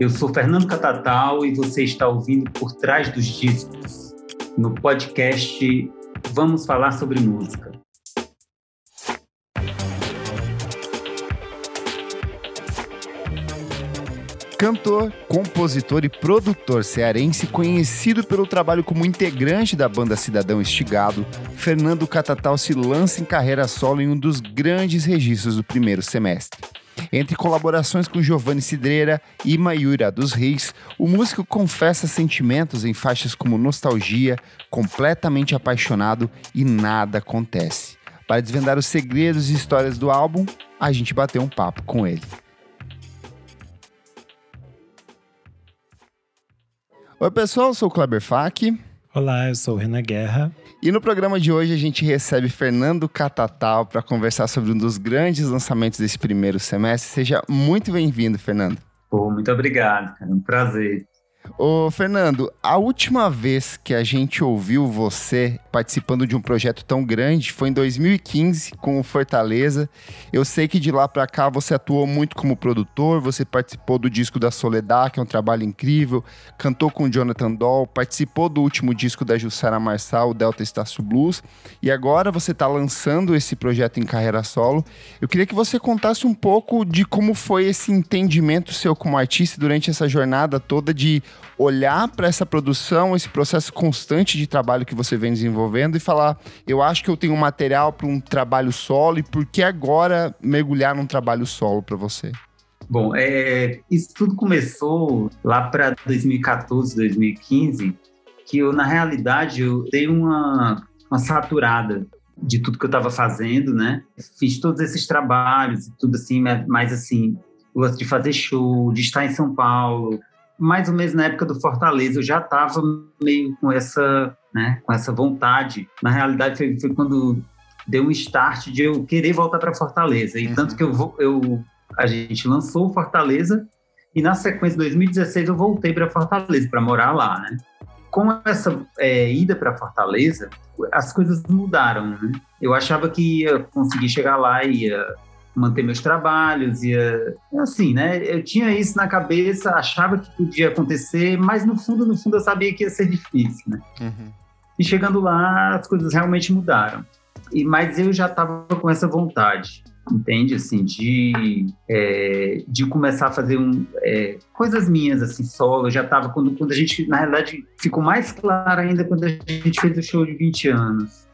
Eu sou Fernando Catatal e você está ouvindo Por Trás dos Discos, no podcast Vamos Falar sobre Música. Cantor, compositor e produtor cearense conhecido pelo trabalho como integrante da banda Cidadão Estigado, Fernando Catatal se lança em carreira solo em um dos grandes registros do primeiro semestre. Entre colaborações com Giovanni Cidreira e Mayura dos Reis, o músico confessa sentimentos em faixas como Nostalgia, Completamente Apaixonado e Nada Acontece. Para desvendar os segredos e histórias do álbum, a gente bateu um papo com ele. Oi, pessoal, eu sou o Kleber Fak. Olá, eu sou o Renan Guerra. E no programa de hoje a gente recebe Fernando Catatal para conversar sobre um dos grandes lançamentos desse primeiro semestre. Seja muito bem-vindo, Fernando. Pô, muito obrigado, cara. É um prazer. Ô, Fernando, a última vez que a gente ouviu você participando de um projeto tão grande foi em 2015 com o Fortaleza. Eu sei que de lá para cá você atuou muito como produtor, você participou do disco da Soledad, que é um trabalho incrível, cantou com o Jonathan Doll, participou do último disco da Jussara Marçal, o Delta Estácio Blues, e agora você está lançando esse projeto em carreira solo. Eu queria que você contasse um pouco de como foi esse entendimento seu como artista durante essa jornada toda de olhar para essa produção, esse processo constante de trabalho que você vem desenvolvendo e falar: eu acho que eu tenho material para um trabalho solo e por que agora mergulhar num trabalho solo para você? Bom, é, isso tudo começou lá para 2014, 2015, que eu, na realidade, eu dei uma, uma saturada de tudo que eu estava fazendo, né? Fiz todos esses trabalhos e tudo assim, mais assim, gosto de fazer show, de estar em São Paulo, mais ou menos na época do Fortaleza, eu já estava meio com essa, né, com essa vontade. Na realidade, foi, foi quando deu um start de eu querer voltar para Fortaleza. E uhum. tanto que eu, eu, a gente lançou Fortaleza e na sequência, de 2016, eu voltei para Fortaleza para morar lá, né? Com essa é, ida para Fortaleza, as coisas mudaram, né? Eu achava que ia conseguir chegar lá e ia manter meus trabalhos, ia assim, né? Eu tinha isso na cabeça, achava que podia acontecer, mas no fundo, no fundo eu sabia que ia ser difícil, né? Uhum. E chegando lá, as coisas realmente mudaram. E mas eu já estava com essa vontade, entende? Assim, de é, de começar a fazer um, é, coisas minhas assim solo. Eu já estava quando quando a gente, na realidade, ficou mais claro ainda quando a gente fez o show de 20 anos.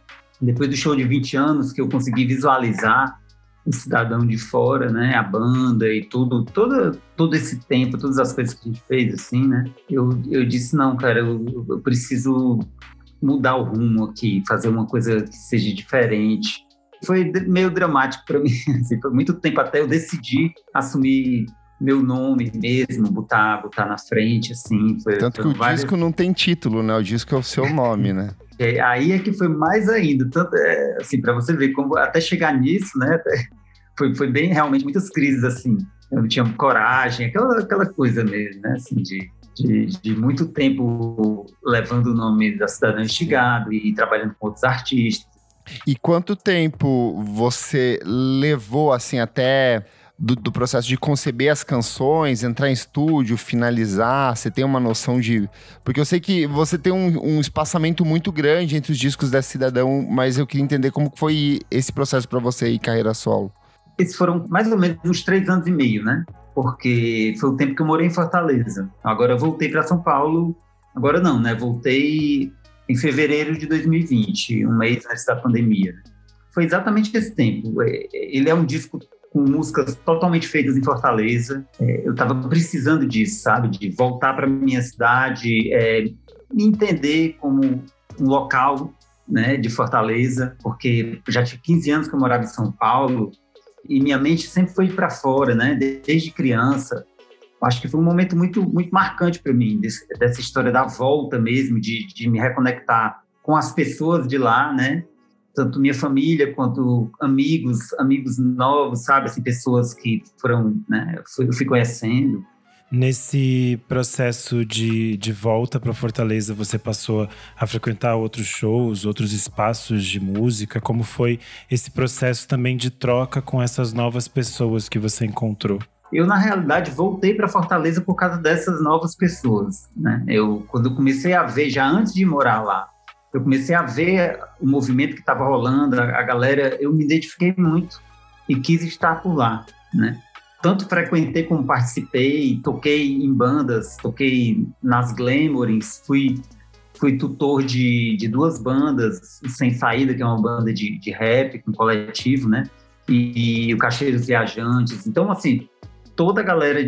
Depois do show de 20 anos que eu consegui visualizar o cidadão de fora, né, a banda e tudo, todo, todo esse tempo, todas as coisas que a gente fez, assim, né, eu, eu disse, não, cara, eu, eu preciso mudar o rumo aqui, fazer uma coisa que seja diferente. Foi meio dramático para mim, assim, foi muito tempo até eu decidir assumir meu nome mesmo, botar, botar na frente, assim. Foi, Tanto foi que o várias... disco não tem título, né? O disco é o seu nome, né? É, aí é que foi mais ainda, tanto, é, assim, para você ver como até chegar nisso, né? Foi, foi bem realmente muitas crises assim. Eu não tinha coragem, aquela, aquela coisa mesmo, né? Assim, de, de, de, muito tempo levando o nome da cidadã instigado e trabalhando com outros artistas. E quanto tempo você levou assim até do, do, processo de conceber as canções, entrar em estúdio, finalizar? Você tem uma noção de. Porque eu sei que você tem um, um espaçamento muito grande entre os discos da Cidadão, mas eu queria entender como foi esse processo para você e carreira solo. Esses foram mais ou menos uns três anos e meio, né? Porque foi o tempo que eu morei em Fortaleza. Agora eu voltei para São Paulo. Agora não, né? Voltei em fevereiro de 2020, um mês antes da pandemia. Foi exatamente esse tempo. É, ele é um disco com músicas totalmente feitas em Fortaleza. É, eu estava precisando disso, sabe? De voltar para minha cidade, é, me entender como um local né, de Fortaleza, porque já tinha 15 anos que eu morava em São Paulo e minha mente sempre foi para fora, né? Desde criança. Acho que foi um momento muito, muito marcante para mim, desse, dessa história da volta mesmo, de, de me reconectar com as pessoas de lá, né? Tanto minha família quanto amigos, amigos novos, sabe, assim, pessoas que foram, né, eu fui conhecendo. Nesse processo de, de volta para Fortaleza, você passou a frequentar outros shows, outros espaços de música? Como foi esse processo também de troca com essas novas pessoas que você encontrou? eu na realidade voltei para Fortaleza por causa dessas novas pessoas, né? Eu quando eu comecei a ver já antes de morar lá, eu comecei a ver o movimento que estava rolando, a, a, galera, eu me identifiquei muito e quis estar por lá, né? Tanto frequentei como participei, toquei em bandas, toquei nas Glamourings, fui fui tutor de, de duas bandas, Sem Saída, que é uma banda de, de rap, um coletivo, né? E, e o Cacheiros Viajantes. Então, assim, toda a galera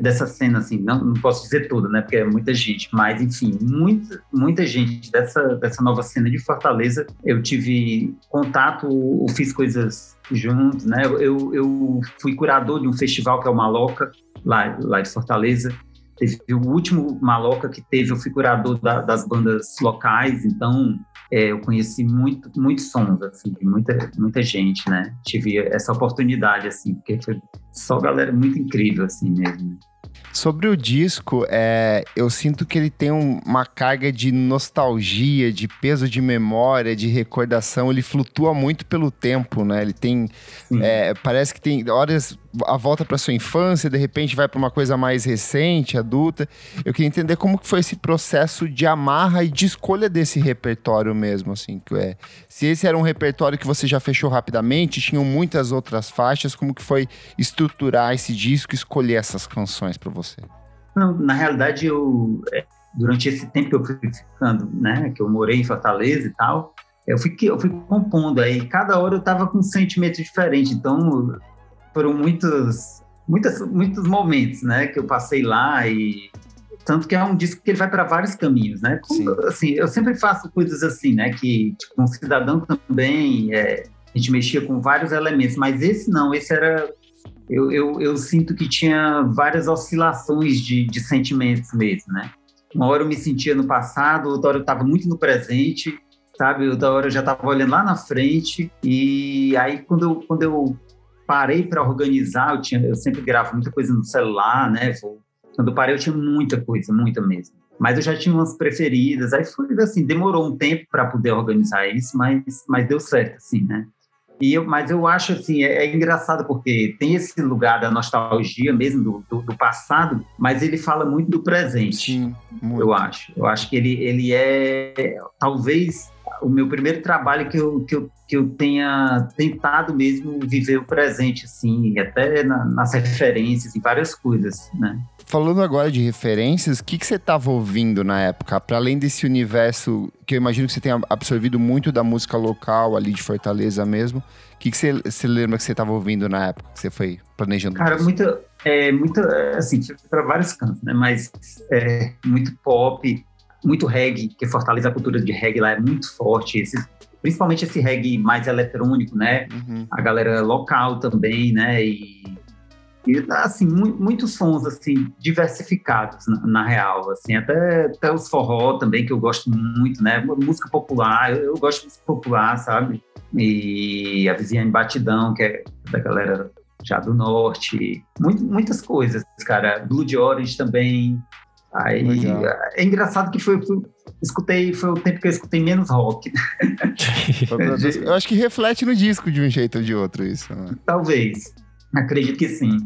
dessa cena, assim, não, não posso dizer toda, né, porque é muita gente, mas enfim, muita, muita gente dessa, dessa nova cena de Fortaleza, eu tive contato, eu fiz coisas juntos, né, eu, eu fui curador de um festival que é o Maloca, lá, lá de Fortaleza, Teve o último Maloca que teve, eu fui curador da, das bandas locais, então é, eu conheci muito, muitos sons, assim, muita, muita gente, né? Tive essa oportunidade, assim, porque foi só galera muito incrível, assim mesmo. Sobre o disco, é, eu sinto que ele tem um, uma carga de nostalgia, de peso de memória, de recordação. Ele flutua muito pelo tempo, né? Ele tem. É, parece que tem horas a volta para sua infância, de repente vai para uma coisa mais recente, adulta. Eu queria entender como que foi esse processo de amarra e de escolha desse repertório mesmo, assim, que é. Se esse era um repertório que você já fechou rapidamente, tinham muitas outras faixas, como que foi estruturar esse disco, e escolher essas canções para você? Não, na realidade eu é, durante esse tempo que eu fui ficando, né, que eu morei em Fortaleza e tal, eu fui, eu fui compondo aí, cada hora eu tava com um sentimento diferente, então foram muitos, muitos, muitos momentos, né, que eu passei lá e tanto que é um disco que ele vai para vários caminhos, né? Assim, eu sempre faço coisas assim, né? Que tipo, um cidadão também é, a gente mexia com vários elementos, mas esse não, esse era eu, eu, eu sinto que tinha várias oscilações de, de sentimentos mesmo, né? Uma hora eu me sentia no passado, outra hora eu estava muito no presente, sabe? Outra hora eu já estava olhando lá na frente e aí quando eu, quando eu parei para organizar, eu, tinha, eu sempre gravo muita coisa no celular, né? Quando eu parei, eu tinha muita coisa, muita mesmo. Mas eu já tinha umas preferidas, aí foi assim, demorou um tempo para poder organizar isso, mas, mas deu certo, assim, né? E eu, mas eu acho assim, é, é, engraçado porque tem esse lugar da nostalgia mesmo do, do, do passado, mas ele fala muito do presente. Sim, muito. eu acho. Eu acho que ele, ele é talvez o meu primeiro trabalho que eu, que eu, que eu tenha tentado mesmo viver o presente, assim, até na, nas referências, em várias coisas, né? Falando agora de referências, o que, que você estava ouvindo na época? Para além desse universo, que eu imagino que você tenha absorvido muito da música local ali de Fortaleza mesmo, o que, que você, você lembra que você estava ouvindo na época que você foi planejando? Cara, isso? muita, é, muita, assim, para vários cantos, né? Mas é, muito pop, muito reggae, que Fortaleza a cultura de reggae lá é muito forte, principalmente esse reggae mais eletrônico, né? Uhum. A galera local também, né? E, e assim, mu muitos sons assim diversificados na, na, real, assim, até, até os forró também que eu gosto muito, né? Música popular, eu, eu gosto de música popular, sabe? E a Viviane Batidão, que é da galera já do norte, muito, muitas coisas, cara. Blue de Orange também, Aí Legal. é engraçado que foi, foi, escutei, foi o tempo que eu escutei menos rock. eu acho que reflete no disco de um jeito ou de outro isso. Né? Talvez. Acredito que sim.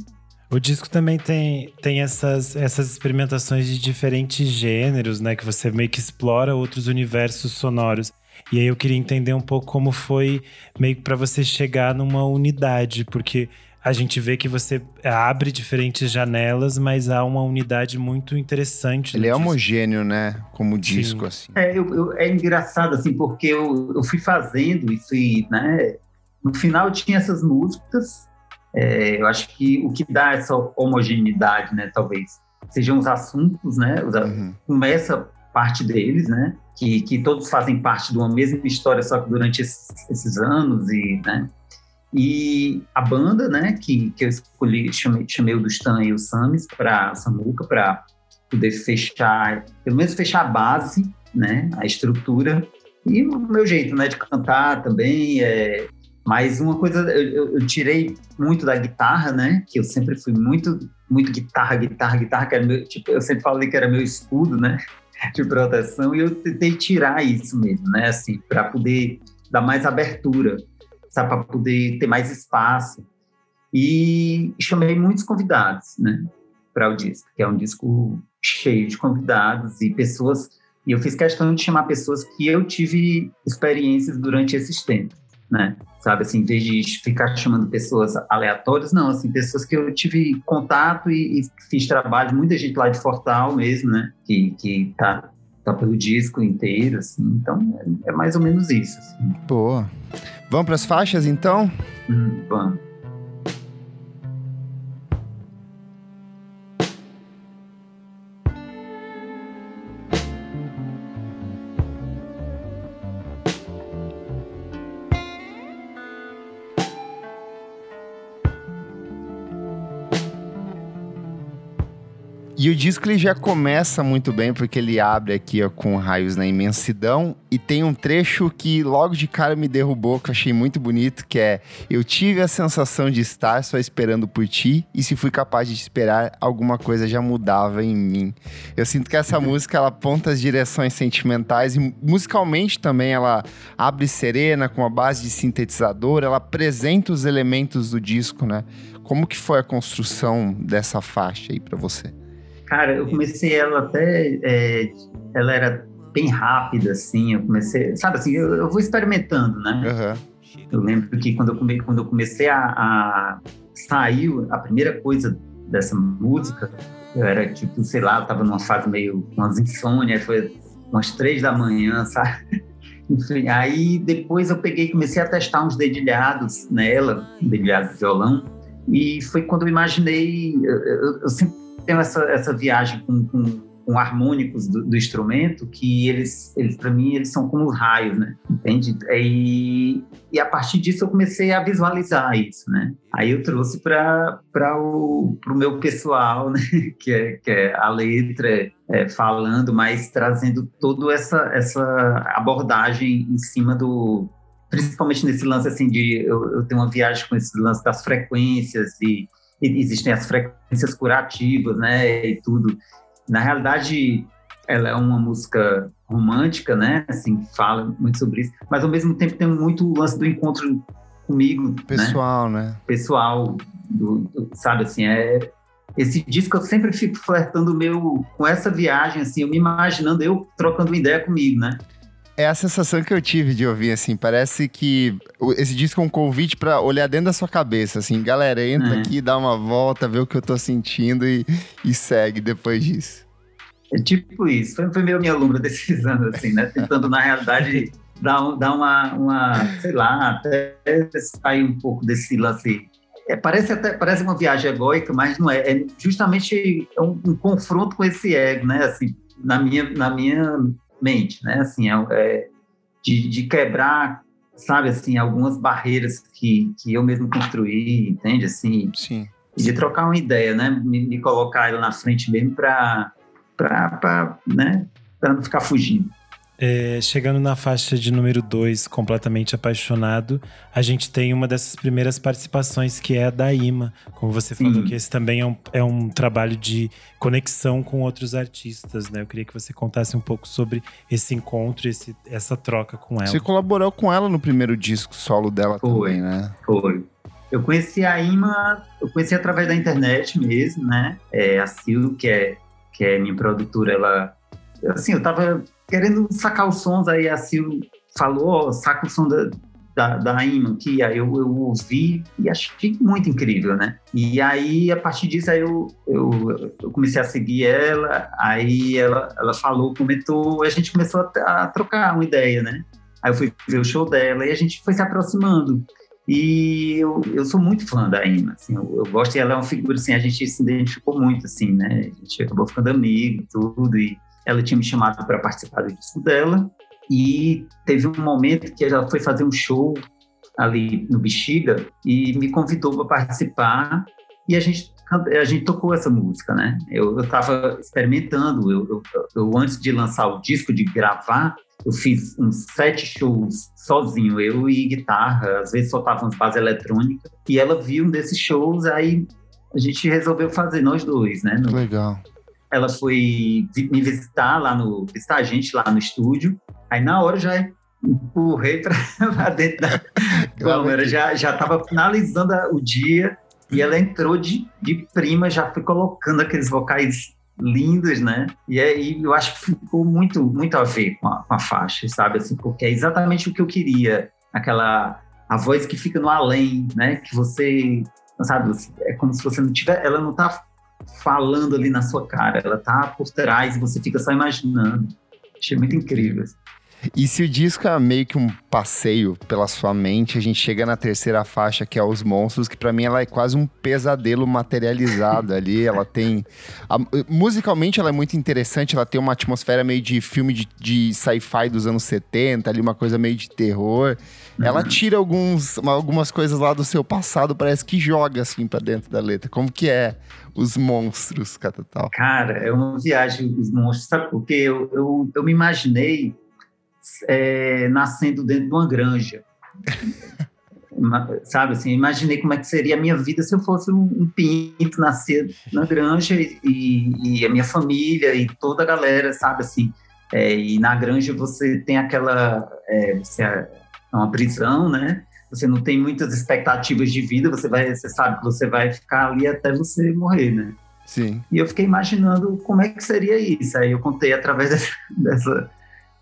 O disco também tem, tem essas, essas experimentações de diferentes gêneros, né? Que você meio que explora outros universos sonoros. E aí eu queria entender um pouco como foi meio que para você chegar numa unidade, porque a gente vê que você abre diferentes janelas, mas há uma unidade muito interessante. Ele é disco. homogêneo, né? Como disco, Sim. assim. É, eu, eu, é engraçado, assim, porque eu, eu fui fazendo e fui, né? No final tinha essas músicas. É, eu acho que o que dá essa homogeneidade, né? Talvez sejam os assuntos, né? Os, uhum. Começa parte deles, né? Que, que todos fazem parte de uma mesma história, só que durante esses, esses anos e, né? E a banda, né, que, que eu escolhi, chamei, chamei o Dustan e o Samis para Samuca para poder fechar, pelo menos fechar a base, né, a estrutura e o meu jeito, né, de cantar também. É, mas uma coisa, eu, eu, tirei muito da guitarra, né, que eu sempre fui muito, muito guitarra, guitarra, guitarra, que meu, tipo, eu sempre falei que era meu escudo, né, de proteção e eu tentei tirar isso mesmo, né, assim, para poder dar mais abertura sabe, para poder ter mais espaço. E chamei muitos convidados, né, para o disco, que é um disco cheio de convidados e pessoas. E eu fiz questão de chamar pessoas que eu tive experiências durante esses tempos, né? Sabe assim, em vez de ficar chamando pessoas aleatórias, não, assim, pessoas que eu tive contato e, e fiz trabalho, muita gente lá de Fortal mesmo, né? Que, que tá, tá pelo disco inteiro, assim. Então, é, é mais ou menos isso. Assim. Boa. Vamos para as faixas, então? Hum, vamos. E o disco ele já começa muito bem, porque ele abre aqui ó, com raios na imensidão. E tem um trecho que logo de cara me derrubou, que eu achei muito bonito, que é Eu tive a sensação de estar só esperando por ti, e se fui capaz de esperar, alguma coisa já mudava em mim. Eu sinto que essa música ela aponta as direções sentimentais e musicalmente também ela abre serena, com a base de sintetizador, ela apresenta os elementos do disco, né? Como que foi a construção dessa faixa aí para você? Cara, eu comecei ela até. É, ela era bem rápida, assim. Eu comecei. Sabe assim, eu, eu vou experimentando, né? Uhum. Eu lembro que quando eu, come, quando eu comecei a, a. Saiu a primeira coisa dessa música, eu era tipo, sei lá, eu tava numa fase meio. umas insônias, foi umas três da manhã, sabe? Enfim, aí depois eu peguei comecei a testar uns dedilhados nela, um dedilhado de violão, e foi quando eu imaginei. Eu, eu sempre tenho essa, essa viagem com, com, com harmônicos do, do, instrumento que eles, eles para mim, eles são como raios, né? Entende? E, e a partir disso eu comecei a visualizar isso, né? Aí eu trouxe para o pro meu pessoal, né? Que é, que é a letra é, falando, mas trazendo toda essa, essa abordagem em cima do, principalmente nesse lance assim de eu, eu tenho uma viagem com esse lance das frequências e existem as frequências curativas, né, e tudo. Na realidade, ela é uma música romântica, né, assim, fala muito sobre isso, mas ao mesmo tempo tem muito o lance do encontro comigo, né. pessoal, né? né? Pessoal, do, do, sabe assim, é esse disco eu sempre fico flertando meu com essa viagem assim, eu me imaginando eu trocando ideia comigo, né? É a sensação que eu tive de ouvir, assim. Parece que esse disco é um convite para olhar dentro da sua cabeça, assim. Galera, entra é. aqui, dá uma volta, vê o que eu tô sentindo e, e segue depois disso. É tipo isso. Foi, foi meio minha longa desses anos, assim, né? Tentando, na realidade, dar, dar uma, uma, sei lá, até sair um pouco desse lance é, parece até parece uma viagem egóica, mas não é. É justamente um, um, confronto com esse ego, né? Assim, na minha, na minha mente, né? Assim, é, é de, de, quebrar, sabe, assim, algumas barreiras que, que eu mesmo construí, entende? Assim, Sim. de trocar uma ideia, né? Me, me colocar ela na frente mesmo para, para, né? Para não ficar fugindo. É, chegando na faixa de número 2, completamente apaixonado, a gente tem uma dessas primeiras participações que é a da Ima. Como você falou, que esse também é um, é um trabalho de conexão com outros artistas, né? Eu queria que você contasse um pouco sobre esse encontro, esse, essa troca com ela. Você colaborou com ela no primeiro disco solo dela foi, também, né? Foi. Eu conheci a Ima, eu conheci através da internet mesmo, né? É, a Sil, que é, que é minha produtora, ela. Assim, eu tava querendo sacar os sons, aí a Sil falou, saca o som da, da, da aqui, aí eu, eu ouvi e achei muito incrível, né? E aí, a partir disso, aí eu, eu, eu comecei a seguir ela, aí ela, ela falou, comentou, a gente começou a, a trocar uma ideia, né? Aí eu fui ver o show dela e a gente foi se aproximando. E eu, eu sou muito fã da Ima, assim, eu, eu, gosto e ela é uma figura, assim, a gente se identificou muito, assim, né? A gente acabou ficando amigo e tudo, e ela tinha me chamado para participar do disco dela. E teve um momento que ela foi fazer um show ali no Bexiga e me convidou para participar. E a gente a gente tocou essa música, né? Eu estava experimentando, eu, eu, eu, antes de lançar o disco, de gravar, eu fiz uns sete shows sozinho, eu e guitarra, às vezes soltava umas bases eletrônicas, e ela viu um desses shows, aí a gente resolveu fazer nós dois, né? No, Legal ela foi me visitar lá no visitar a gente lá no estúdio. Aí na hora já empurrei para dentro da câmera, já já estava finalizando o dia E ela entrou de, de prima, já foi colocando aqueles vocais lindos, né? E aí eu acho que ficou muito, muito a ver com a, com a faixa, sabe? Assim, porque é exatamente o que eu queria. Aquela a voz que fica no além, né? Que você, sabe? É como se você não tiver, ela não tá falando ali na sua cara, ela tá por trás e você fica só imaginando. Achei muito incrível. E se o disco é meio que um passeio pela sua mente, a gente chega na terceira faixa, que é Os Monstros, que para mim ela é quase um pesadelo materializado ali. Ela tem. A, musicalmente ela é muito interessante, ela tem uma atmosfera meio de filme de, de sci-fi dos anos 70, ali, uma coisa meio de terror. Ela tira alguns, algumas coisas lá do seu passado, parece que joga assim para dentro da letra. Como que é os monstros, Catatal? Cara, é uma viagem, os monstros, sabe? Porque eu, eu, eu me imaginei é, nascendo dentro de uma granja. Sabe assim, imaginei como é que seria a minha vida se eu fosse um, um pinto, nascer na granja e, e, a minha família e toda a galera, sabe assim. É, e na granja você tem aquela. É, você é uma prisão, né? Você não tem muitas expectativas de vida, você vai, você sabe que você vai ficar ali até você morrer, né? Sim. E eu fiquei imaginando como é que seria isso. Aí eu contei através dessa, dessa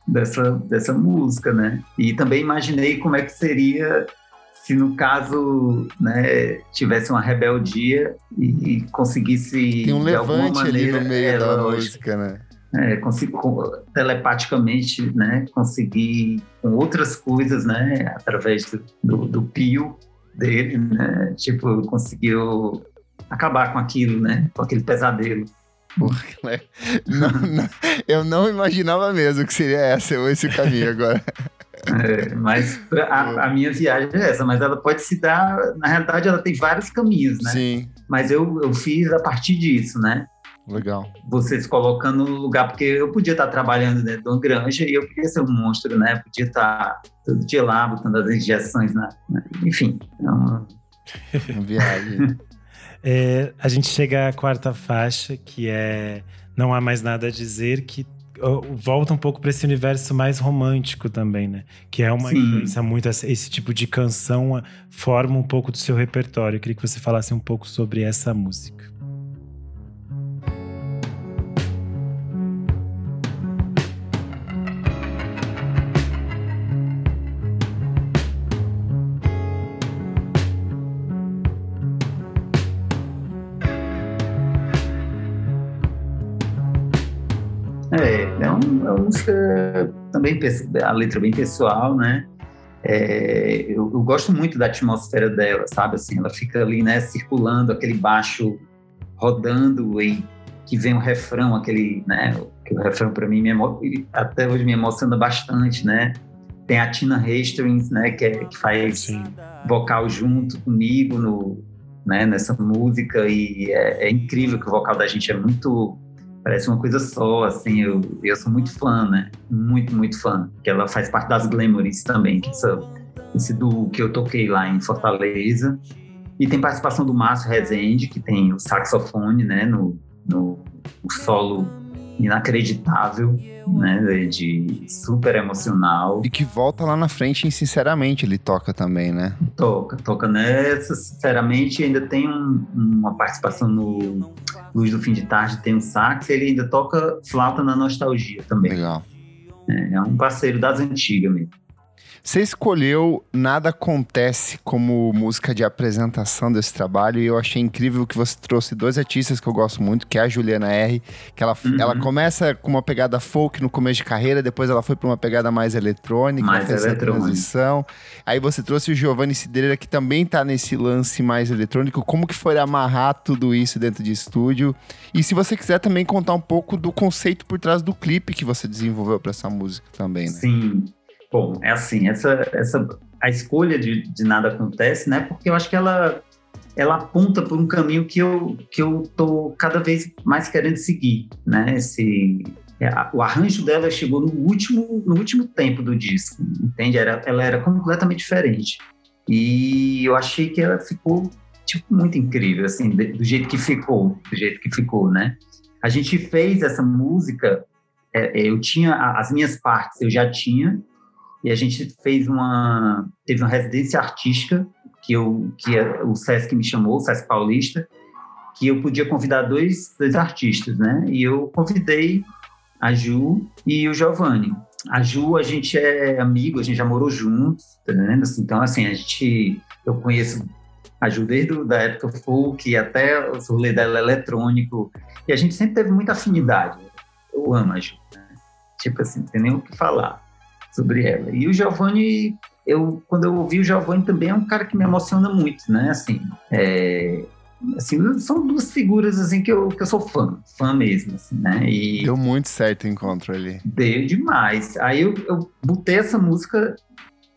dessa, dessa música, né? E também imaginei como é que seria se no caso né, tivesse uma rebeldia e, conseguisse tem um levante maneira, ali no meio é, da música, né? É, consigo, telepaticamente, né, conseguir com outras coisas, né, através do, do, do pio dele, né, tipo, conseguiu acabar com aquilo, né, com aquele pesadelo. Porque, né? não, não, eu não imaginava mesmo que seria essa, esse caminho agora. É, mas a, a, minha viagem é essa, mas ela pode se dar. Na realidade, ela tem vários caminhos, né? Sim. Mas eu, eu fiz a partir disso, né? Legal. Você se colocando no lugar, porque eu podia estar trabalhando dentro de uma granja e eu queria ser um monstro, né? Podia estar todo dia lá, botando as injeções na. Enfim, é uma. uma viagem. É, a gente chega à quarta faixa, que é Não Há Mais Nada a Dizer, que volta um pouco para esse universo mais romântico também, né? Que é uma Sim. influência muito. Esse tipo de canção forma um pouco do seu repertório. Eu queria que você falasse um pouco sobre essa música. Música também, a letra bem pessoal, né? É, eu, eu, gosto muito da atmosfera dela, sabe? Assim, ela fica ali, né, circulando, aquele baixo rodando e que vem o refrão, aquele, né? Que o refrão para mim me até hoje me emociona bastante, né? Tem a Tina Hastings, né? Que, é, que faz Sim. vocal junto comigo no, né, nessa música e é, é incrível que o vocal da gente é muito parece uma coisa só, assim, eu, eu sou muito fã, né? Muito, muito fã. Que ela faz parte das Glamouries também, que essa, esse duo que eu toquei lá em Fortaleza. E tem participação do Márcio Rezende, que tem o saxofone, né, no, no, no solo inacreditável, né, de super emocional. E que volta lá na frente em Sinceramente, ele toca também, né? Toca, toca nessa, Sinceramente, ainda tem um, uma participação no Luz do Fim de Tarde, tem um sax, ele ainda toca flauta na Nostalgia também. Legal. É, é um parceiro das antigas mesmo. Você escolheu Nada Acontece como música de apresentação desse trabalho e eu achei incrível que você trouxe dois artistas que eu gosto muito, que é a Juliana R, que ela, uhum. ela começa com uma pegada folk no começo de carreira, depois ela foi para uma pegada mais eletrônica, mais fez eletrônica. transição. Aí você trouxe o Giovanni Cidreira, que também tá nesse lance mais eletrônico. Como que foi amarrar tudo isso dentro de estúdio? E se você quiser também contar um pouco do conceito por trás do clipe que você desenvolveu para essa música também, né? Sim. Bom, é assim, essa, essa a escolha de, de nada acontece, né? Porque eu acho que ela ela aponta por um caminho que eu que eu tô cada vez mais querendo seguir, né? Esse é, o arranjo dela chegou no último no último tempo do disco, entende? Era, ela era completamente diferente e eu achei que ela ficou tipo muito incrível, assim, do jeito que ficou, do jeito que ficou, né? A gente fez essa música, é, eu tinha as minhas partes, eu já tinha e a gente fez uma teve uma residência artística que, eu, que o Sesc me chamou, o Sesc Paulista, que eu podia convidar dois, dois artistas, né? E eu convidei a Ju e o Giovanni. A Ju, a gente é amigo, a gente já morou juntos, tá vendo? Então, assim, a gente, eu conheço a Ju desde a época folk até o rolê dela eletrônico, e a gente sempre teve muita afinidade. Eu amo a Ju, né? Tipo assim, não tem nem o que falar sobre ela. E o Giovanni, eu, quando eu ouvi o Giovanni também é um cara que me emociona muito, né? Assim, é, assim, são duas figuras assim que eu, que eu sou fã, fã mesmo, assim, né? E deu muito certo o encontro ali. Deu demais. Aí eu, eu botei essa música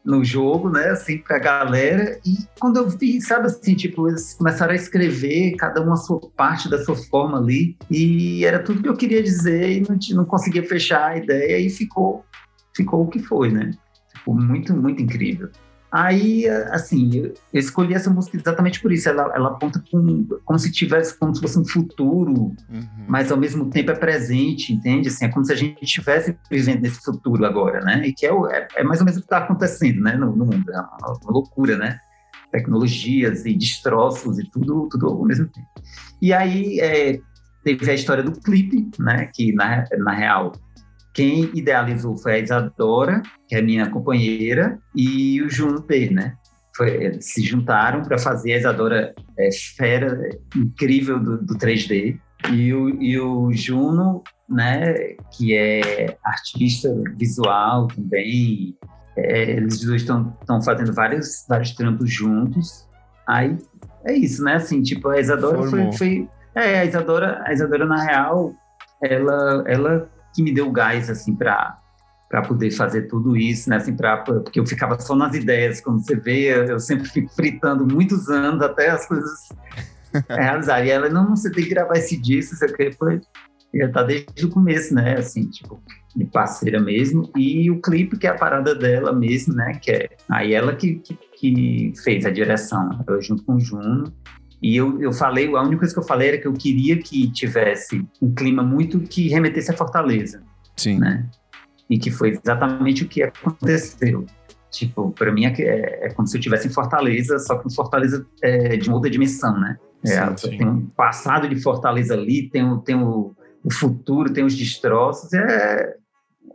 no jogo, né, assim, pra galera, e quando eu vi, sabe assim, tipo, eles começaram a escrever, cada uma a sua parte da sua forma ali, e era tudo que eu queria dizer e não, não conseguia fechar a ideia, e ficou, ficou o que foi, né? Ficou muito, muito incrível. Aí, assim, eu escolhi essa música exatamente por isso. Ela, ela aponta com, como se tivesse, como se fosse um futuro, uhum. mas ao mesmo tempo é presente, entende? Assim, é como se a gente estivesse vivendo nesse futuro agora, né? E que é, é, é mais ou menos o que está acontecendo, né, no, no mundo. É uma, uma, loucura, né? Tecnologias e destroços e tudo, tudo ao mesmo tempo. E aí é, teve a história do clipe, né? Que na, na real quem idealizou foi a Isadora, que é minha companheira, e o Juno P, né? Foi, eles se juntaram para fazer a Isadora é, fera incrível do, do 3D. E o, e o Juno, né, que é artista visual também, é, eles dois estão fazendo vários, vários trampos juntos. Aí é isso, né? Assim, tipo, a Isadora foi, foi, É, a Isadora, a Isadora, na real, ela, ela que me deu gás, assim, para para poder fazer tudo isso, né? Assim, pra, porque eu ficava só nas ideias, como você vê, eu sempre fico fritando muitos anos até as coisas realizarem. E ela, não, você tem que gravar esse disco, você quer, foi, já tá desde o começo, né? Assim, tipo, de parceira mesmo. E o clipe, que é a parada dela mesmo, né? Que é aí ela que, que, que fez a direção, eu junto com o Juno. E eu, eu falei, a única coisa que eu falei era que eu queria que tivesse um clima muito que remetesse a Fortaleza. Sim. Né? E que foi exatamente o que aconteceu. Tipo, para mim é, é, é, como se eu estivesse em Fortaleza, só que em Fortaleza é de uma outra dimensão, né? É, sim, sim. Tem um passado de Fortaleza ali, tem, o, tem o, o futuro, tem os destroços. É,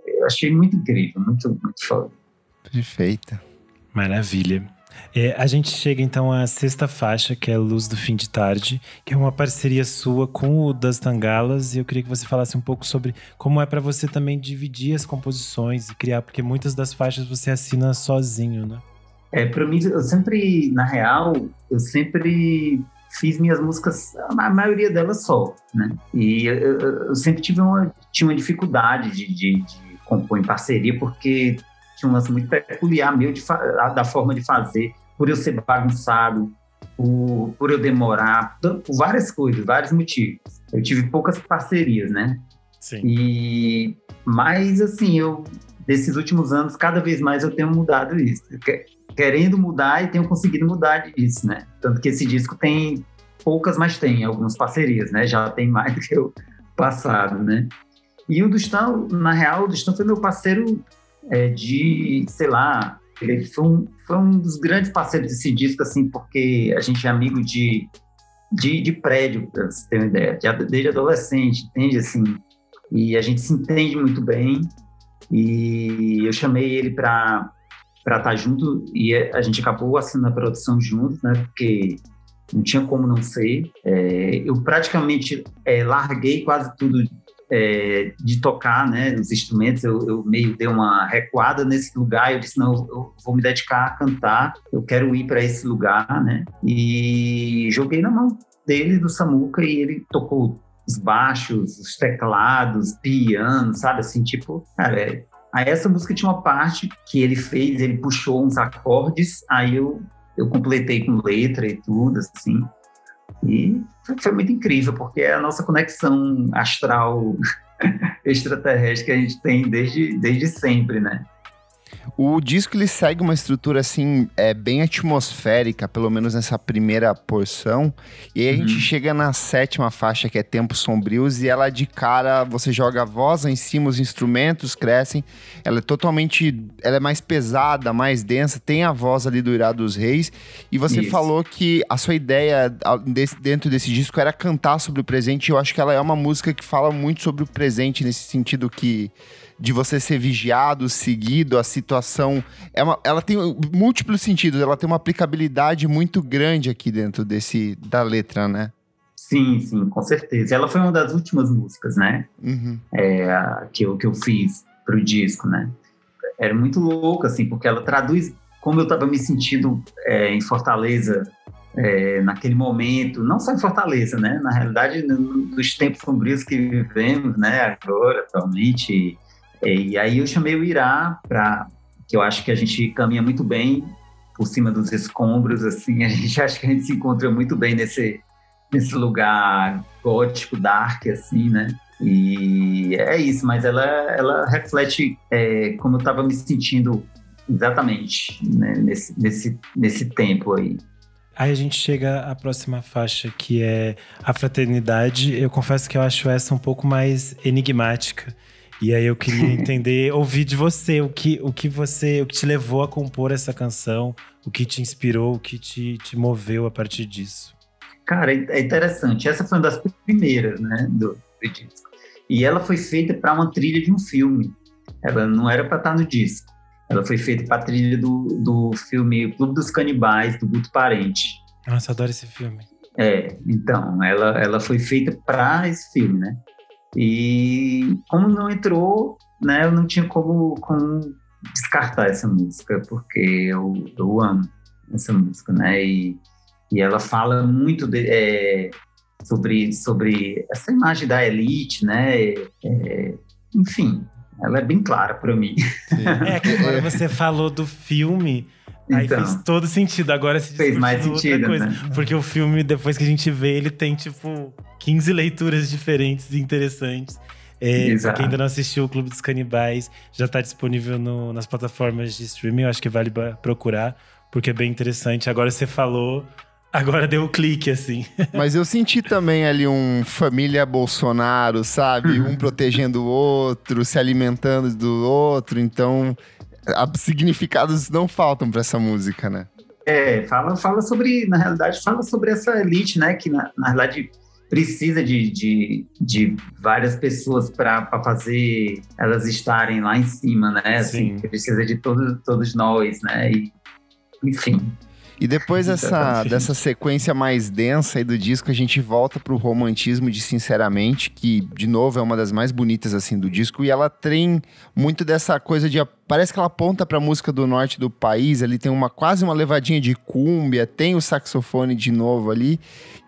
eu achei muito incrível, muito, muito foda. Perfeita. Maravilha. É, a gente chega então à sexta faixa, que é Luz do Fim de Tarde, que é uma parceria sua com o Das Tangalas. E eu queria que você falasse um pouco sobre como é para você também dividir as composições e criar, porque muitas das faixas você assina sozinho, né? É, para mim, eu sempre, na real, eu sempre fiz minhas músicas, a maioria delas só, né? E eu, eu sempre tive uma, tinha uma dificuldade de, de, de compor em parceria, porque tinha um lance muito peculiar meu de, da forma de fazer, por eu ser bagunçado, por, por eu demorar, por várias coisas, vários motivos. Eu tive poucas parcerias, né? Sim. E, mas, assim, eu, desses últimos anos, cada vez mais eu tenho mudado isso. Querendo mudar e tenho conseguido mudar isso, né? Tanto que esse disco tem poucas, mas tem algumas parcerias, né? Já tem mais do que o passado, né? E o Dustão, na real, o Dustão foi meu parceiro é, de, sei lá, ele foi um, foi um dos grandes parceiros desse disco, assim, porque a gente é amigo de, de, de prédio, pra você ter uma ideia, de, desde adolescente, entende, assim, e a gente se entende muito bem, e eu chamei ele para para estar tá junto e a gente acabou assinando a produção juntos, né? Porque não tinha como não ser. É, eu praticamente é, larguei quase tudo é, de tocar né, os instrumentos, eu, eu, meio dei uma recuada nesse lugar. Eu disse: não, eu vou me dedicar a cantar, eu quero ir para esse lugar, né? E joguei na mão dele, do Samuca, e ele tocou os baixos, os teclados, piano, sabe? Assim, tipo, cara, é... aí essa música tinha uma parte que ele fez, ele puxou uns acordes, aí eu, eu completei com letra e tudo, assim. E foi muito incrível, porque é a nossa conexão astral extraterrestre que a gente tem desde, desde sempre, né? O disco ele segue uma estrutura assim, é bem atmosférica, pelo menos nessa primeira porção. E aí a gente uhum. chega na sétima faixa, que é Tempos Sombrios, e ela de cara, você joga a voz em cima, os instrumentos crescem. Ela é totalmente, ela é mais pesada, mais densa, tem a voz ali do Irá dos Reis. E você Isso. falou que a sua ideia dentro desse disco era cantar sobre o presente. E eu acho que ela é uma música que fala muito sobre o presente, nesse sentido que de você ser vigiado, seguido, a situação. É uma, ela tem múltiplos sentidos, ela tem uma aplicabilidade muito grande aqui dentro desse da letra, né? Sim, sim, com certeza. Ela foi uma das últimas músicas, né? Uhum. É, que, eu, que eu fiz pro disco, né? Era muito louco, assim, porque ela traduz como eu estava me sentindo é, em Fortaleza é, naquele momento, não só em Fortaleza, né? Na realidade, nos tempos sombrios que vivemos, né? Agora, atualmente, e aí eu chamei o Irá para que eu acho que a gente caminha muito bem por cima dos escombros, assim, a gente acha que a gente se encontra muito bem nesse nesse lugar gótico, dark, assim, né? E é isso, mas ela, ela reflete é, como eu estava me sentindo exatamente né, nesse, nesse, nesse tempo aí. Aí a gente chega à próxima faixa, que é a fraternidade. Eu confesso que eu acho essa um pouco mais enigmática. E aí eu queria entender, ouvir de você o que, o que você, o que te levou a compor essa canção, o que te inspirou, o que te, te moveu a partir disso. Cara, é interessante. Essa foi uma das primeiras, né, do, do disco. E ela foi feita para uma trilha de um filme. Ela não era para estar no disco. Ela foi feita para a trilha do, do filme Clube dos Canibais, do Guto Parente. Nossa, adoro esse filme. É, então, ela, ela foi feita para esse filme, né? E como não entrou, né, eu não tinha como, como descartar essa música, porque eu, eu amo essa música, né? E, e ela fala muito de, é, sobre, sobre essa imagem da elite, né? É, enfim, ela é bem clara para mim. É que agora você falou do filme. Aí então, fez todo sentido. Agora se fez mais sentido, coisa. Né? Porque o filme, depois que a gente vê, ele tem, tipo, 15 leituras diferentes e interessantes. É, pra quem ainda não assistiu o Clube dos Canibais, já está disponível no, nas plataformas de streaming. Eu acho que vale procurar, porque é bem interessante. Agora você falou, agora deu o um clique, assim. Mas eu senti também ali um família Bolsonaro, sabe? Um protegendo o outro, se alimentando do outro. Então, significados não faltam para essa música, né? É, fala, fala sobre, na realidade, fala sobre essa elite, né? Que na, na realidade precisa de, de, de várias pessoas para fazer elas estarem lá em cima, né? Assim, precisa de todos, todos nós, né? E, enfim. E depois dessa, dessa sequência mais densa aí do disco, a gente volta pro romantismo de Sinceramente, que, de novo, é uma das mais bonitas, assim, do disco. E ela tem muito dessa coisa de... Parece que ela aponta pra música do norte do país. Ali tem uma quase uma levadinha de cúmbia, tem o saxofone de novo ali.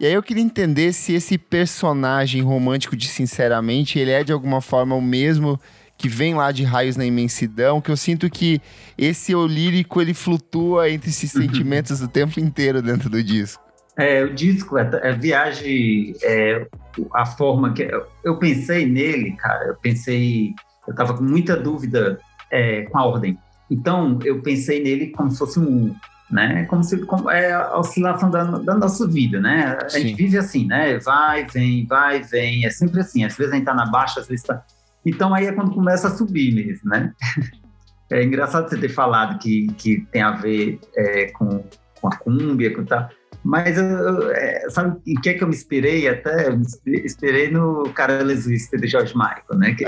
E aí eu queria entender se esse personagem romântico de Sinceramente, ele é, de alguma forma, o mesmo que vem lá de raios na imensidão, que eu sinto que esse eu lírico ele flutua entre esses uhum. sentimentos o tempo inteiro dentro do disco. É, o disco, é, é viagem, é, a forma que. Eu pensei nele, cara, eu pensei. Eu tava com muita dúvida é, com a ordem. Então, eu pensei nele como se fosse um né? Como se como, é a oscilação da, da nossa vida, né? A Sim. gente vive assim, né? Vai, vem, vai, vem, é sempre assim. Às vezes a gente tá na baixa, às vezes tá então aí é quando começa a subir mesmo, né? É engraçado você ter falado que, que tem a ver é, com, com a cúmbia, com tal. Mas eu, é, sabe em que é que eu me inspirei até? Eu me inspirei no Carlos Whisper do George Michael, né? Que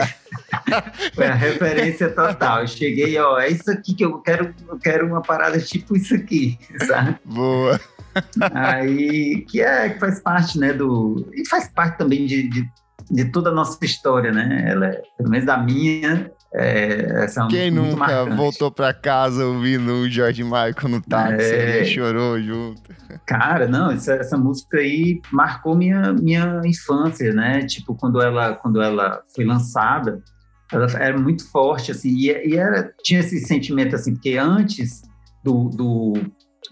foi a referência total. Eu cheguei, ó, é isso aqui que eu quero, eu quero uma parada tipo isso aqui, sabe? Boa. Aí, que é, que faz parte, né, do... E faz parte também de, de de toda a nossa história, né? Ela é, pelo menos da minha, é, essa é Quem nunca marcante. voltou para casa ouvindo o George Michael no táxi é... e chorou junto? Cara, não, essa, essa, música aí marcou minha, minha infância, né? Tipo, quando ela, quando ela foi lançada, ela era muito forte, assim, e, e era, tinha esse sentimento, assim, porque antes do, do,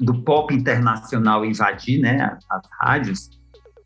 do pop internacional invadir, né, as rádios,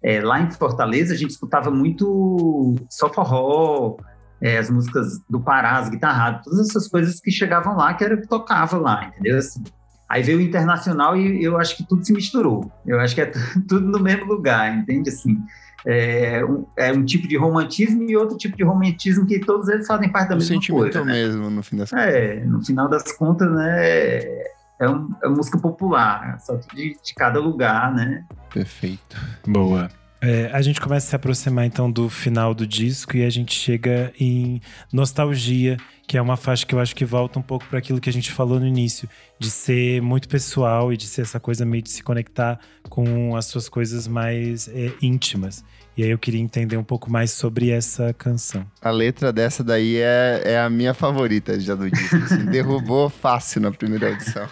é, lá em Fortaleza, a gente escutava muito só forró, é, as músicas do Pará, as guitarradas, todas essas coisas que chegavam lá, que era que tocava lá, entendeu? Assim, aí veio o internacional e eu acho que tudo se misturou. Eu acho que é tudo no mesmo lugar, entende? Assim, é um, é um tipo de romantismo e outro tipo de romantismo que todos eles fazem parte da o mesma sentimento coisa. Né? mesmo, no fim das contas. É, no final das contas, né? É, um, é música popular, só de, de cada lugar, né? Perfeito. Boa. É, a gente começa a se aproximar então do final do disco e a gente chega em Nostalgia, que é uma faixa que eu acho que volta um pouco para aquilo que a gente falou no início, de ser muito pessoal e de ser essa coisa meio de se conectar com as suas coisas mais é, íntimas. E aí eu queria entender um pouco mais sobre essa canção. A letra dessa daí é, é a minha favorita já do disco. Assim, derrubou fácil na primeira audição.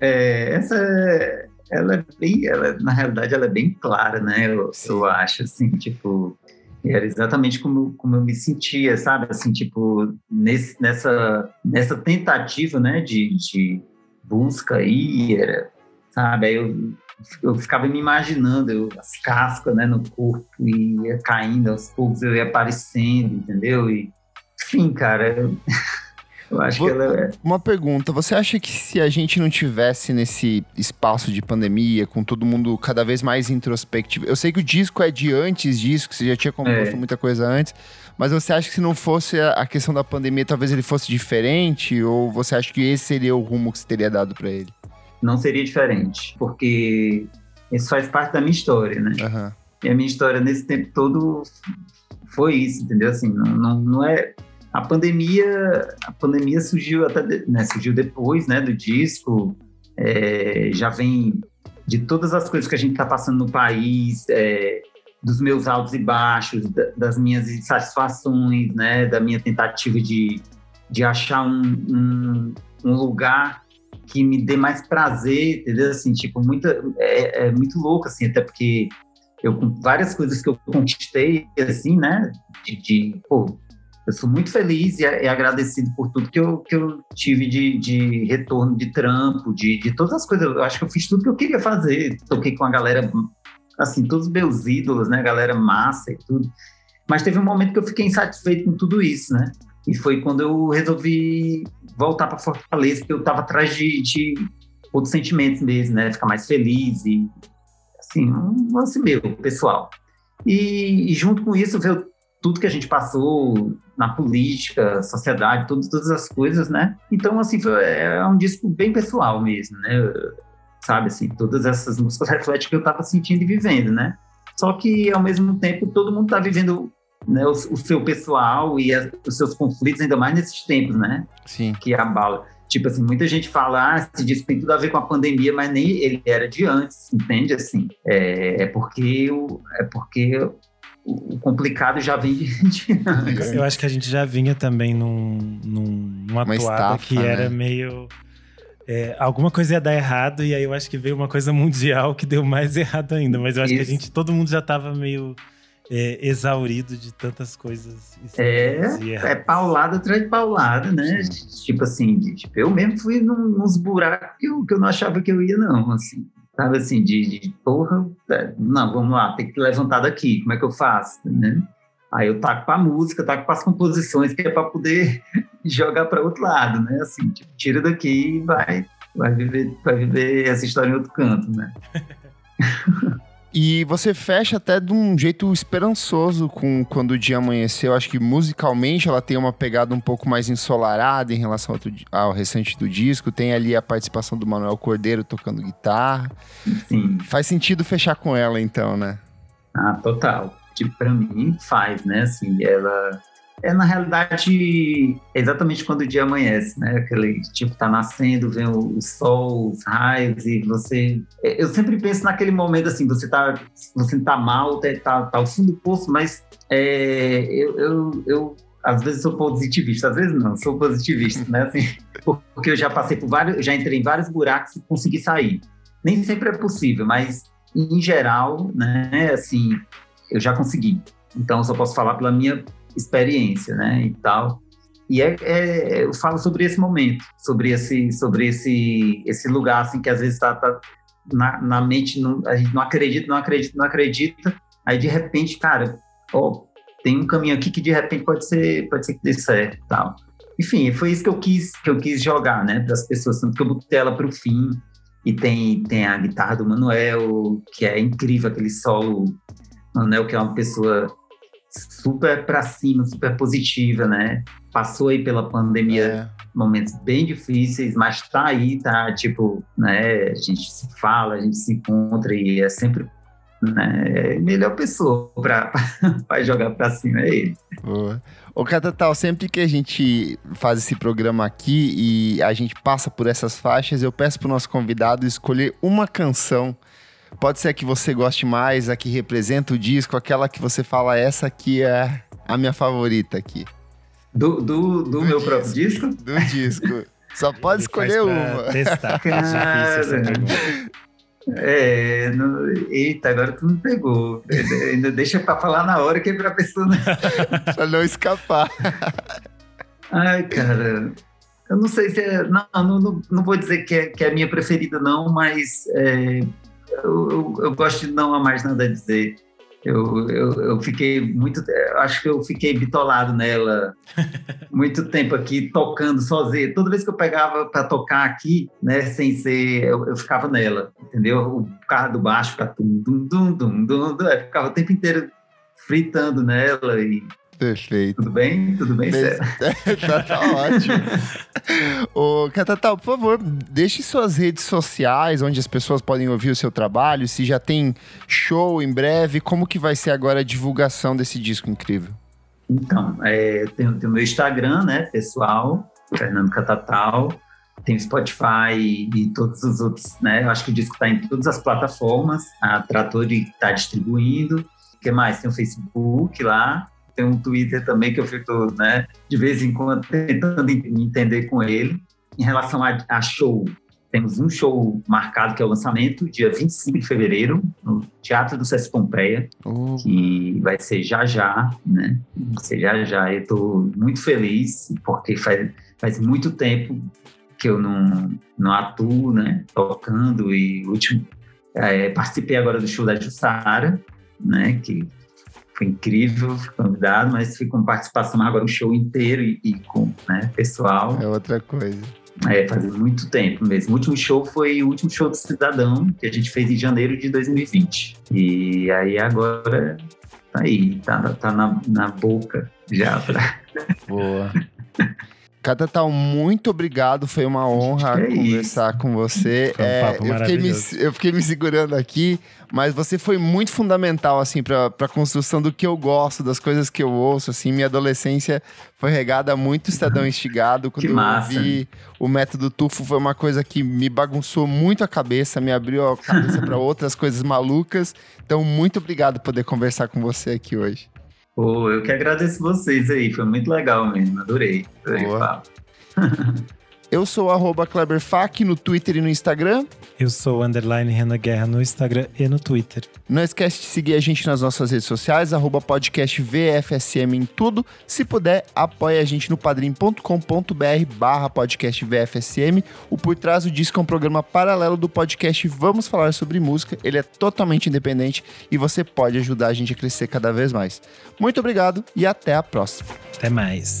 É, essa é, ela é bem, ela, na realidade, ela é bem clara, né? Eu, eu acho, assim, tipo, era exatamente como, como eu me sentia, sabe? Assim, tipo, nesse, nessa, nessa tentativa, né, de, de busca aí, era, sabe? Aí eu, eu ficava me imaginando, eu, as cascas, né, no corpo, e ia caindo aos poucos, eu ia aparecendo, entendeu? E, enfim, cara, eu, eu acho Vou, que ela é... Uma pergunta, você acha que se a gente não tivesse nesse espaço de pandemia, com todo mundo cada vez mais introspectivo, eu sei que o disco é de antes disso, que você já tinha composto É. muita coisa antes, mas você acha que se não fosse a questão da pandemia, talvez ele fosse diferente? Ou você acha que esse seria o rumo que você teria dado pra ele? não seria diferente, porque isso faz parte da minha história, né? Aham. E a minha história nesse tempo todo foi isso, entendeu? Assim, não, não, não é a pandemia, a pandemia surgiu até, né, surgiu depois, né, do disco, é, já vem de todas as coisas que a gente está passando no país, é, dos meus altos e baixos, da- das minhas insatisfações, né, da minha tentativa de, de achar um, um, um lugar que me dê mais prazer, entendeu? Assim, tipo, muita, é, é muito louco, assim, até porque eu várias coisas que eu conquistei, assim, né, de, de pô, eu sou muito feliz e, e agradecido por tudo que eu, que eu tive de, de retorno de trampo, de, de todas as coisas. Eu acho que eu fiz tudo que eu queria fazer. Toquei com a galera, assim, todos os meus ídolos, né? Galera massa e tudo. Mas teve um momento que eu fiquei insatisfeito com tudo isso, né? E foi quando eu resolvi voltar para Fortaleza, porque eu estava atrás de, de outros sentimentos mesmo, né? Ficar mais feliz e, assim, um lance meu, pessoal. E, e junto com isso veio tudo que a gente passou na política, sociedade, todas, todas as coisas, né? Então, assim, foi, é um disco bem pessoal mesmo, né? Sabe, assim, todas essas músicas refletem o que eu estava sentindo e vivendo, né? Só que, ao mesmo tempo, todo mundo está vivendo né, o, o seu pessoal e as- os seus conflitos, ainda mais nesses tempos, né? Sim. que abala. Tipo assim, muita gente fala, ah, esse disco tem tudo a ver com a pandemia, mas nem ele era de antes, entende? Assim, é, é porque o, é porque o, complicado já vem de, antes. Eu acho que a gente já vinha também num, num, numa Uma toada estafa, que era né? meio. é, alguma coisa ia dar errado, e aí eu acho que veio uma coisa mundial que deu mais errado ainda. Mas eu acho que a Isso. gente, todo mundo já tava meio é, exaurido de tantas coisas. É, é paulada atrás de paulada, né? Tipo assim, tipo, eu mesmo fui num, nos buracos que eu, que eu não achava que eu ia, não, assim. Sabe assim, de, de porra, é, não, vamos lá, tem que levantar daqui, como é que eu faço, né? Aí eu taco pra música, taco para as composições, que é para poder jogar para outro lado, né? Assim, tipo, tira daqui e vai, vai, viver, vai viver essa história em outro canto, né? E você fecha até de um jeito esperançoso com quando o dia amanheceu. Acho que musicalmente ela tem uma pegada um pouco mais ensolarada em relação ao, ao restante do disco. Tem ali a participação do Manuel Cordeiro tocando guitarra. Sim. Faz sentido fechar com ela, então, né? Ah, total. Tipo, pra mim faz, né? Assim, ela é na realidade exatamente quando o dia amanhece, né? Aquele tipo tá nascendo, vem o, o sol, os raios e você. Eu sempre penso naquele momento assim, você tá, você tá mal, tá, tá, tá ao fundo do poço, mas é, eu, eu, eu às vezes sou positivista, às vezes não, sou positivista, né? Assim, porque eu já passei por vários, já entrei em vários buracos e consegui sair. Nem sempre é possível, mas em geral, né? Assim, eu já consegui. Então, eu só posso falar pela minha experiência, né, e tal. E é, é- eu falo sobre esse momento, sobre esse, sobre esse, esse lugar assim que às vezes está na, na mente, não- a gente não acredita, não acredita, não acredita. Aí de repente, cara, ó, tem um caminho aqui que de repente pode ser, pode ser que dê certo tal. Enfim, foi isso que eu quis, que eu quis jogar, né, para as pessoas, tanto que eu botei ela para o fim. E tem, tem a guitarra do Manuel, que é incrível, aquele solo. Manuel, que é uma pessoa super para cima, super positiva, né? Passou aí pela pandemia é. momentos bem difíceis, mas tá aí, tá tipo, né? A gente se fala, a gente se encontra e é sempre né? É melhor pessoa para jogar para cima é ele. Boa. Ô, Catatal, sempre que a gente faz esse programa aqui e a gente passa por essas faixas, eu peço pro nosso convidado escolher uma canção. Pode ser a que você goste mais, a que representa o disco, aquela que você fala, essa aqui é a minha favorita aqui. Do, do, do, do meu disco, próprio disco? Do disco. Só pode escolher uma. Testar. É pergunta. É, eita, agora tu me pegou. Ainda deixa pra falar na hora que é pra pessoa. Não... pra não escapar. Ai, cara. Eu não sei se é. Não, não, não vou dizer que é, que é a minha preferida, não, mas é, eu, eu, eu, gosto de não há mais nada a dizer. Eu, eu, eu fiquei muito. Acho que eu fiquei bitolado nela muito tempo aqui, tocando sozinho. Toda vez que eu pegava para tocar aqui, né, sem ser. Eu, eu, ficava nela, entendeu? O carro do baixo ficava. Dum, dum, dum, dum, dum, dum, ficava o tempo inteiro fritando nela e Perfeito. Tudo bem? Tudo bem, César? tá, tá ótimo. Ô, Catatal, por favor, deixe suas redes sociais, onde as pessoas podem ouvir o seu trabalho, se já tem show em breve, como que vai ser agora a divulgação desse disco incrível? Então, é, tem, o meu Instagram, né, pessoal, Fernando Catatal, tem o Spotify e todos os outros, né, eu acho que o disco está em todas as plataformas, a Trator está distribuindo, o que mais? Tem o Facebook lá, tem um Twitter também que eu fico, né, de vez em quando tentando entender com ele. Em relação a, a show, temos um show marcado que é o lançamento, dia 25 de fevereiro, no Teatro do Sesc Pompeia, oh. que vai ser já já, né? Vai ser já já. Eu estou muito feliz, porque faz, faz muito tempo que eu não, não atuo, né? Tocando e último... É, participei agora do show da Jussara, né? Que foi incrível, fui convidado, mas fui com participação agora um show inteiro e, e com né, pessoal. É outra coisa. É, faz muito tempo mesmo. O último show foi o último show do Cidadão, que a gente fez em janeiro de 2020. E aí agora tá aí, tá, tá na, na boca já. Pra... Boa. Catatal, muito obrigado. Foi uma honra é conversar isso. com você. Um é, eu, fiquei me, eu fiquei me segurando aqui, mas você foi muito fundamental, assim, para a construção do que eu gosto, das coisas que eu ouço, assim. Minha adolescência foi regada muito Estadão Instigado. Quando que massa. eu vi o método Tufo, foi uma coisa que me bagunçou muito a cabeça, me abriu a cabeça para outras coisas malucas. Então, muito obrigado por poder conversar com você aqui hoje. Pô, eu que agradeço vocês aí, foi muito legal mesmo, adorei. adorei Eu sou arroba KleberFac no Twitter e no Instagram. Eu sou underline Renan Guerra no Instagram e no Twitter. Não esquece de seguir a gente nas nossas redes sociais, arroba podcast VFSM em tudo. Se puder, apoie a gente no padrim.com.br barra podcast VFSM. O Por Trás do Disco é um programa paralelo do podcast Vamos Falar Sobre Música. Ele é totalmente independente e você pode ajudar a gente a crescer cada vez mais. Muito obrigado e até a próxima. Até mais.